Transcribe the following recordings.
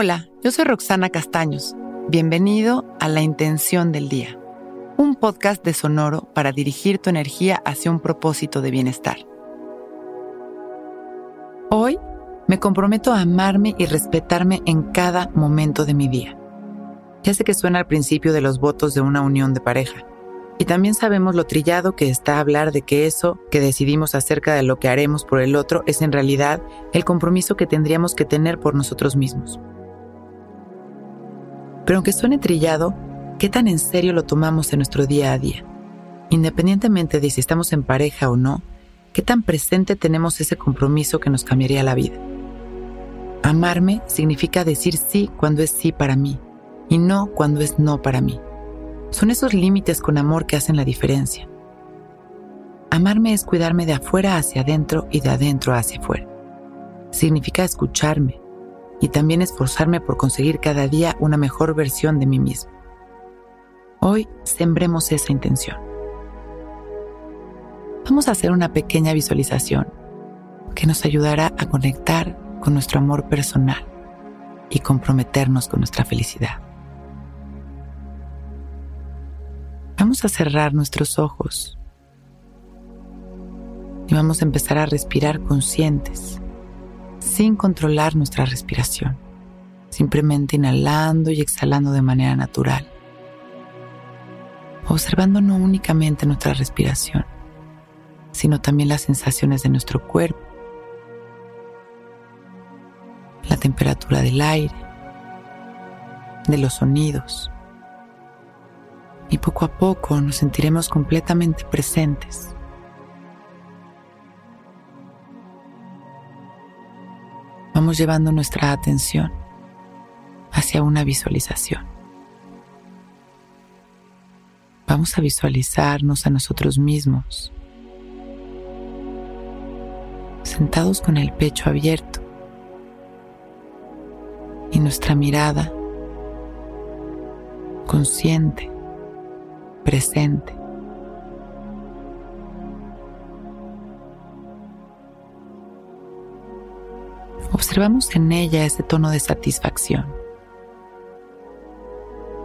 Hola, yo soy Roxana Castaños. Bienvenido a La Intención del Día, un podcast de Sonoro para dirigir tu energía hacia un propósito de bienestar. Hoy me comprometo a amarme y respetarme en cada momento de mi día. Ya sé que suena al principio de los votos de una unión de pareja, y también sabemos lo trillado que está hablar de que eso que decidimos acerca de lo que haremos por el otro es en realidad el compromiso que tendríamos que tener por nosotros mismos. Pero aunque suene trillado, ¿qué tan en serio lo tomamos en nuestro día a día? Independientemente de si estamos en pareja o no, ¿qué tan presente tenemos ese compromiso que nos cambiaría la vida? Amarme significa decir sí cuando es sí para mí y no cuando es no para mí. Son esos límites con amor que hacen la diferencia. Amarme es cuidarme de afuera hacia adentro y de adentro hacia afuera. Significa escucharme, y también esforzarme por conseguir cada día una mejor versión de mí mismo. Hoy sembremos esa intención. Vamos a hacer una pequeña visualización que nos ayudará a conectar con nuestro amor personal y comprometernos con nuestra felicidad. Vamos a cerrar nuestros ojos y vamos a empezar a respirar conscientes sin controlar nuestra respiración, simplemente inhalando y exhalando de manera natural, observando no únicamente nuestra respiración, sino también las sensaciones de nuestro cuerpo, la temperatura del aire, de los sonidos. Y poco a poco nos sentiremos completamente presentes vamos llevando nuestra atención hacia una visualización. Vamos a visualizarnos a nosotros mismos, sentados con el pecho abierto y nuestra mirada consciente, presente. Observamos en ella ese tono de satisfacción.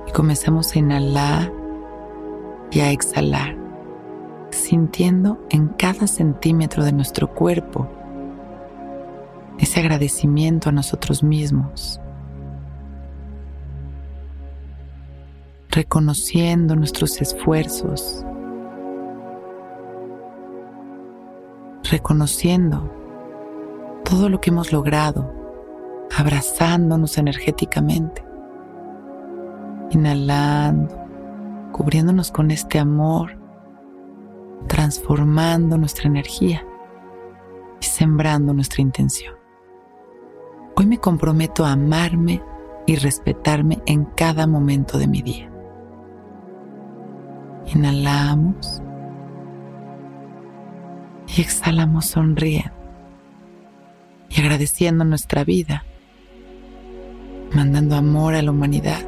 Y comenzamos a inhalar y a exhalar, sintiendo en cada centímetro de nuestro cuerpo ese agradecimiento a nosotros mismos, reconociendo nuestros esfuerzos, reconociendo todo lo que hemos logrado, abrazándonos energéticamente, inhalando, cubriéndonos con este amor, transformando nuestra energía y sembrando nuestra intención. Hoy me comprometo a amarme y respetarme en cada momento de mi día. Inhalamos y exhalamos sonriendo y agradeciendo nuestra vida, mandando amor a la humanidad.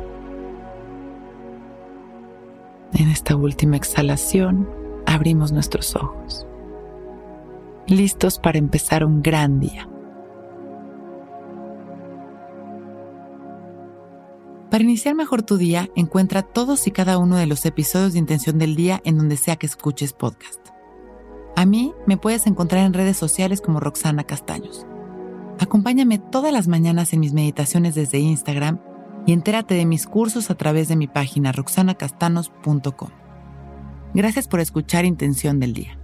En esta última exhalación abrimos nuestros ojos, listos para empezar un gran día. Para iniciar mejor tu día, encuentra todos y cada uno de los episodios de Intención del Día en donde sea que escuches podcast. A mí me puedes encontrar en redes sociales como Roxana Castaños. Acompáñame todas las mañanas en mis meditaciones desde Instagram y entérate de mis cursos a través de mi página roxanacastanos.com. Gracias por escuchar Intención del Día.